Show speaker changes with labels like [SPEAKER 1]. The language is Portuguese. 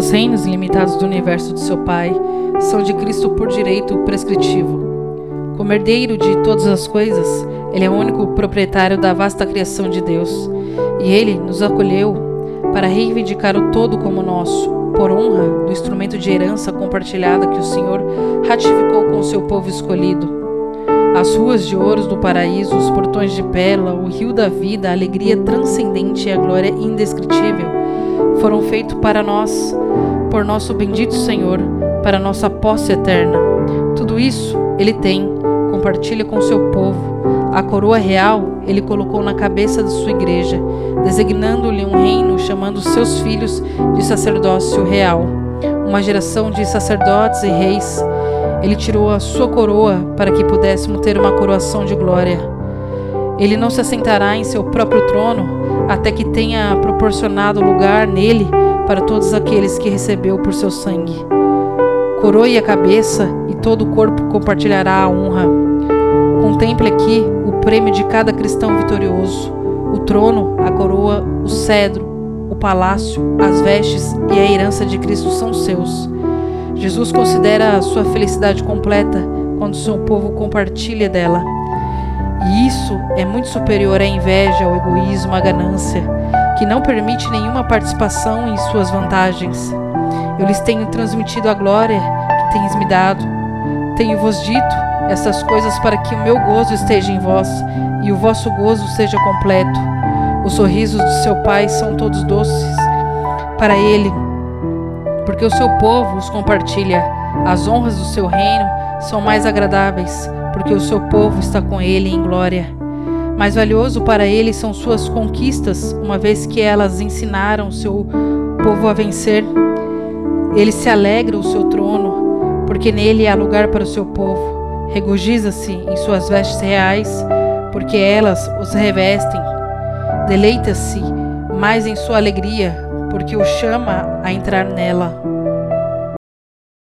[SPEAKER 1] Os reinos ilimitados do universo de seu Pai são de Cristo por direito prescritivo. Como herdeiro de todas as coisas, ele é o único proprietário da vasta criação de Deus, e ele nos acolheu para reivindicar o todo como nosso, por honra do instrumento de herança compartilhada que o Senhor ratificou com seu povo escolhido. As ruas de ouro do paraíso, os portões de pérola, o rio da vida, a alegria transcendente e a glória indescritível foram feitos para nós, por nosso bendito Senhor, para nossa posse eterna. Tudo isso ele tem, compartilha com seu povo. A coroa real ele colocou na cabeça de sua igreja, designando-lhe um reino, chamando seus filhos de sacerdócio real, uma geração de sacerdotes e reis ele tirou a sua coroa para que pudéssemos ter uma coroação de glória. Ele não se assentará em seu próprio trono até que tenha proporcionado lugar nele para todos aqueles que recebeu por seu sangue. Coroe a cabeça e todo o corpo compartilhará a honra. Contemple aqui o prêmio de cada cristão vitorioso: o trono, a coroa, o cedro, o palácio, as vestes e a herança de Cristo são seus. Jesus considera a sua felicidade completa quando seu povo compartilha dela. E isso é muito superior à inveja, ao egoísmo, à ganância, que não permite nenhuma participação em suas vantagens. Eu lhes tenho transmitido a glória que tens me dado. Tenho-vos dito essas coisas para que o meu gozo esteja em vós e o vosso gozo seja completo. Os sorrisos de seu Pai são todos doces. Para ele, porque o seu povo os compartilha. As honras do seu reino são mais agradáveis, porque o seu povo está com ele em glória. Mais valioso para ele são suas conquistas, uma vez que elas ensinaram o seu povo a vencer. Ele se alegra o seu trono, porque nele há lugar para o seu povo. Regozija-se em suas vestes reais, porque elas os revestem. Deleita-se mais em sua alegria, porque o chama a entrar nela.